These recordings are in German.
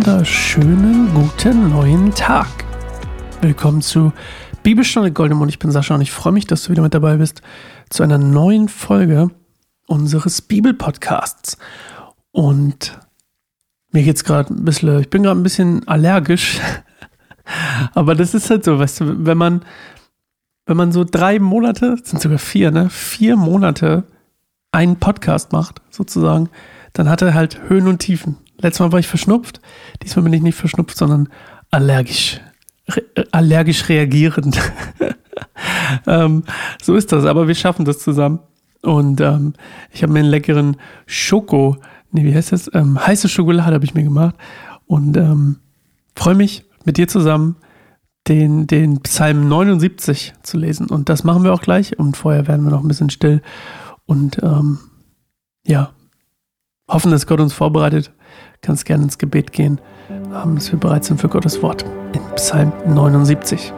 wunderschönen guten neuen Tag. Willkommen zu Bibelstunde Goldemund. Ich bin Sascha und ich freue mich, dass du wieder mit dabei bist zu einer neuen Folge unseres Bibelpodcasts. Und mir geht es gerade ein bisschen, ich bin gerade ein bisschen allergisch. Aber das ist halt so, weißt du, wenn man, wenn man so drei Monate, sind sogar vier, ne? Vier Monate einen Podcast macht, sozusagen, dann hat er halt Höhen und Tiefen. Letztes Mal war ich verschnupft, diesmal bin ich nicht verschnupft, sondern allergisch. Re äh, allergisch reagierend. ähm, so ist das, aber wir schaffen das zusammen. Und ähm, ich habe mir einen leckeren Schoko, nee, wie heißt das? Ähm, heiße Schokolade habe ich mir gemacht. Und ähm, freue mich mit dir zusammen den, den Psalm 79 zu lesen. Und das machen wir auch gleich. Und vorher werden wir noch ein bisschen still. Und ähm, ja, hoffen, dass Gott uns vorbereitet. Kannst gerne ins Gebet gehen, dass wir bereit sind für Gottes Wort. In Psalm 79.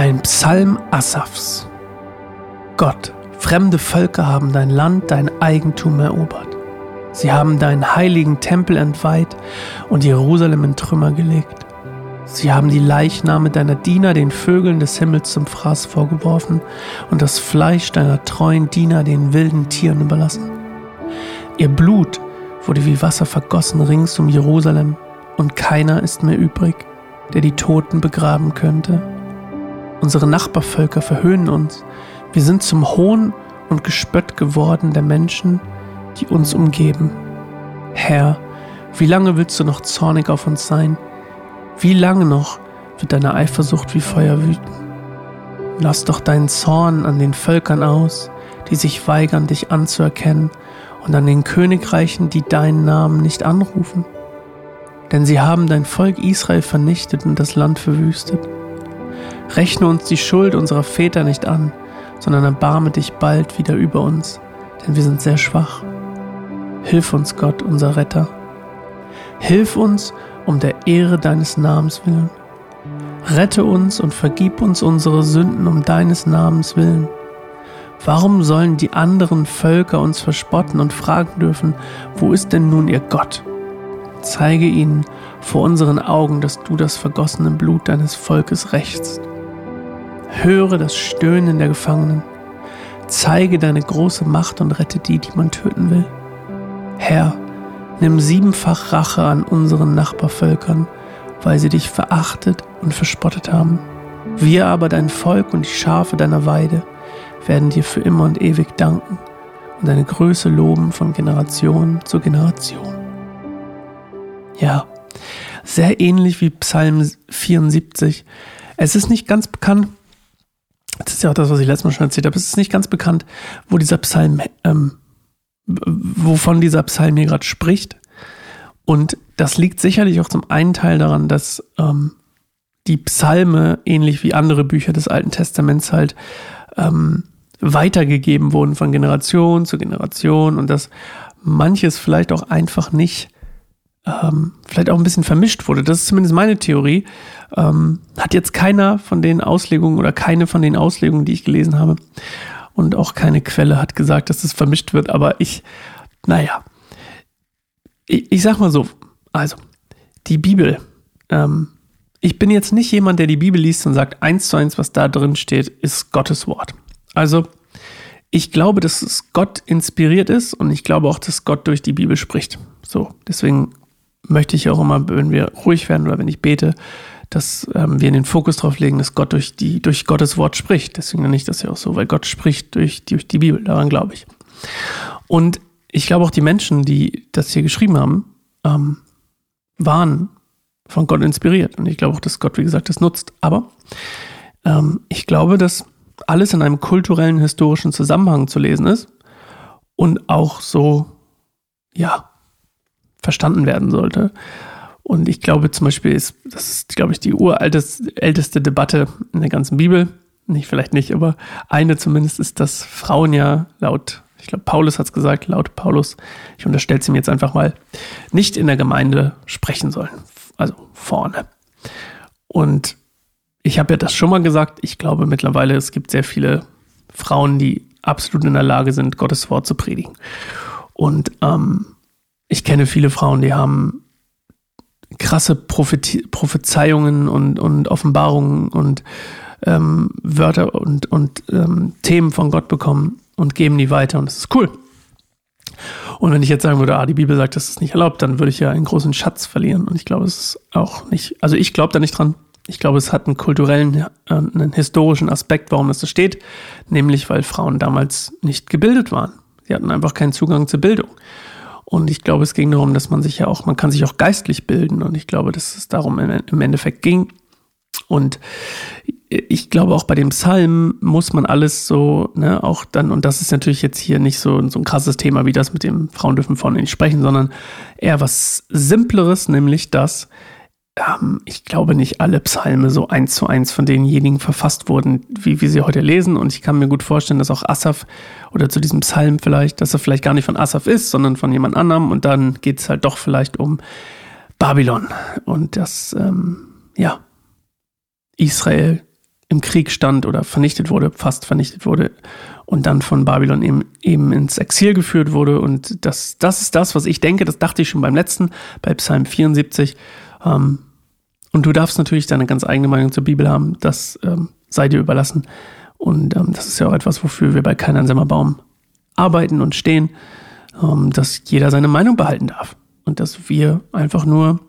Ein Psalm Asafs. Gott, fremde Völker haben dein Land, dein Eigentum erobert. Sie haben deinen heiligen Tempel entweiht und Jerusalem in Trümmer gelegt. Sie haben die Leichname deiner Diener den Vögeln des Himmels zum Fraß vorgeworfen und das Fleisch deiner treuen Diener den wilden Tieren überlassen. Ihr Blut wurde wie Wasser vergossen rings um Jerusalem und keiner ist mehr übrig, der die Toten begraben könnte. Unsere Nachbarvölker verhöhnen uns. Wir sind zum Hohn und Gespött geworden der Menschen, die uns umgeben. Herr, wie lange willst du noch zornig auf uns sein? Wie lange noch wird deine Eifersucht wie Feuer wüten? Lass doch deinen Zorn an den Völkern aus, die sich weigern, dich anzuerkennen, und an den Königreichen, die deinen Namen nicht anrufen. Denn sie haben dein Volk Israel vernichtet und das Land verwüstet. Rechne uns die Schuld unserer Väter nicht an, sondern erbarme dich bald wieder über uns, denn wir sind sehr schwach. Hilf uns, Gott, unser Retter. Hilf uns um der Ehre deines Namens willen. Rette uns und vergib uns unsere Sünden um deines Namens willen. Warum sollen die anderen Völker uns verspotten und fragen dürfen, wo ist denn nun ihr Gott? Zeige ihnen vor unseren Augen, dass du das vergossene Blut deines Volkes rächst. Höre das Stöhnen der Gefangenen. Zeige deine große Macht und rette die, die man töten will. Herr, nimm siebenfach Rache an unseren Nachbarvölkern, weil sie dich verachtet und verspottet haben. Wir aber, dein Volk und die Schafe deiner Weide, werden dir für immer und ewig danken und deine Größe loben von Generation zu Generation. Ja, sehr ähnlich wie Psalm 74. Es ist nicht ganz bekannt, das ist ja auch das, was ich letztes Mal schon erzählt habe. Es ist nicht ganz bekannt, wo dieser Psalm, ähm, wovon dieser Psalm hier gerade spricht. Und das liegt sicherlich auch zum einen Teil daran, dass ähm, die Psalme, ähnlich wie andere Bücher des Alten Testaments, halt ähm, weitergegeben wurden von Generation zu Generation und dass manches vielleicht auch einfach nicht ähm, vielleicht auch ein bisschen vermischt wurde. Das ist zumindest meine Theorie. Ähm, hat jetzt keiner von den Auslegungen oder keine von den Auslegungen, die ich gelesen habe, und auch keine Quelle hat gesagt, dass es vermischt wird. Aber ich, naja, ich, ich sag mal so, also die Bibel. Ähm, ich bin jetzt nicht jemand, der die Bibel liest und sagt, eins zu eins, was da drin steht, ist Gottes Wort. Also ich glaube, dass es Gott inspiriert ist und ich glaube auch, dass Gott durch die Bibel spricht. So, deswegen möchte ich auch immer, wenn wir ruhig werden oder wenn ich bete, dass ähm, wir in den Fokus drauf legen, dass Gott durch, die, durch Gottes Wort spricht. Deswegen nenne ich das ja auch so, weil Gott spricht durch, durch die Bibel. Daran glaube ich. Und ich glaube auch die Menschen, die das hier geschrieben haben, ähm, waren von Gott inspiriert. Und ich glaube auch, dass Gott, wie gesagt, das nutzt. Aber ähm, ich glaube, dass alles in einem kulturellen, historischen Zusammenhang zu lesen ist und auch so, ja, verstanden werden sollte. Und ich glaube zum Beispiel ist, das ist, glaube ich, die urälteste Debatte in der ganzen Bibel. Nicht, vielleicht nicht, aber eine zumindest ist, dass Frauen ja laut, ich glaube, Paulus hat es gesagt, laut Paulus, ich unterstelle es ihm jetzt einfach mal, nicht in der Gemeinde sprechen sollen. Also vorne. Und ich habe ja das schon mal gesagt, ich glaube mittlerweile, es gibt sehr viele Frauen, die absolut in der Lage sind, Gottes Wort zu predigen. Und ähm, ich kenne viele Frauen, die haben krasse Prophetie Prophezeiungen und, und Offenbarungen und ähm, Wörter und, und ähm, Themen von Gott bekommen und geben die weiter und das ist cool. Und wenn ich jetzt sagen würde, ah, die Bibel sagt, das ist nicht erlaubt, dann würde ich ja einen großen Schatz verlieren. Und ich glaube, es ist auch nicht, also ich glaube da nicht dran. Ich glaube, es hat einen kulturellen, äh, einen historischen Aspekt, warum das so steht, nämlich weil Frauen damals nicht gebildet waren. Sie hatten einfach keinen Zugang zur Bildung. Und ich glaube, es ging darum, dass man sich ja auch, man kann sich auch geistlich bilden. Und ich glaube, dass es darum im Endeffekt ging. Und ich glaube, auch bei dem Psalm muss man alles so, ne, auch dann, und das ist natürlich jetzt hier nicht so, so ein krasses Thema wie das mit dem Frauen dürfen vorne nicht sprechen, sondern eher was Simpleres, nämlich dass ähm, ich glaube nicht alle Psalme so eins zu eins von denjenigen verfasst wurden, wie wir sie heute lesen. Und ich kann mir gut vorstellen, dass auch Asaf oder zu diesem Psalm vielleicht, dass er vielleicht gar nicht von Asaf ist, sondern von jemand anderem. Und dann geht es halt doch vielleicht um Babylon und das, ähm, ja, Israel im Krieg stand oder vernichtet wurde, fast vernichtet wurde und dann von Babylon eben, eben ins Exil geführt wurde. Und das, das ist das, was ich denke, das dachte ich schon beim letzten, bei Psalm 74. Ähm, und du darfst natürlich deine ganz eigene Meinung zur Bibel haben, das ähm, sei dir überlassen. Und ähm, das ist ja auch etwas, wofür wir bei Kein einsamer Baum arbeiten und stehen, ähm, dass jeder seine Meinung behalten darf. Und dass wir einfach nur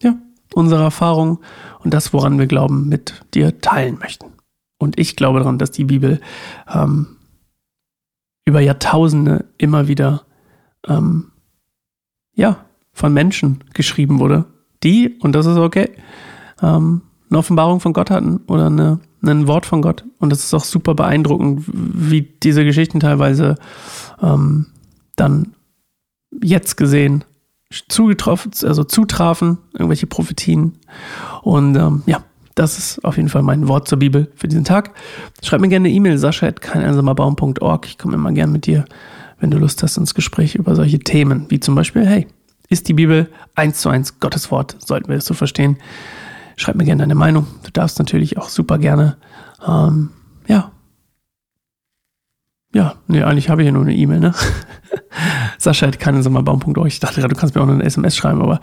ja, unsere Erfahrung und das, woran wir glauben, mit dir teilen möchten. Und ich glaube daran, dass die Bibel ähm, über Jahrtausende immer wieder ähm, ja, von Menschen geschrieben wurde, die, und das ist okay, ähm, eine Offenbarung von Gott hatten oder eine, ein Wort von Gott. Und das ist auch super beeindruckend, wie diese Geschichten teilweise ähm, dann jetzt gesehen zugetroffen, also zutrafen, irgendwelche Prophetien. Und ähm, ja, das ist auf jeden Fall mein Wort zur Bibel für diesen Tag. Schreib mir gerne eine E-Mail, sascha.keineinsamerbaum.org. Ich komme immer gerne mit dir, wenn du Lust hast, ins Gespräch über solche Themen, wie zum Beispiel, hey, ist die Bibel eins zu eins Gottes Wort? Sollten wir das so verstehen? Schreib mir gerne deine Meinung. Du darfst natürlich auch super gerne, ähm, ja. Ja, nee, eigentlich habe ich ja nur eine E-Mail, ne? Sascha hat keine Sommerbaum.org. Ich dachte gerade, du kannst mir auch noch eine SMS schreiben, aber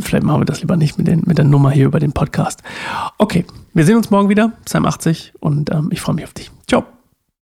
vielleicht machen wir das lieber nicht mit, den, mit der Nummer hier über den Podcast. Okay, wir sehen uns morgen wieder, Psalm 80 und ähm, ich freue mich auf dich. Ciao.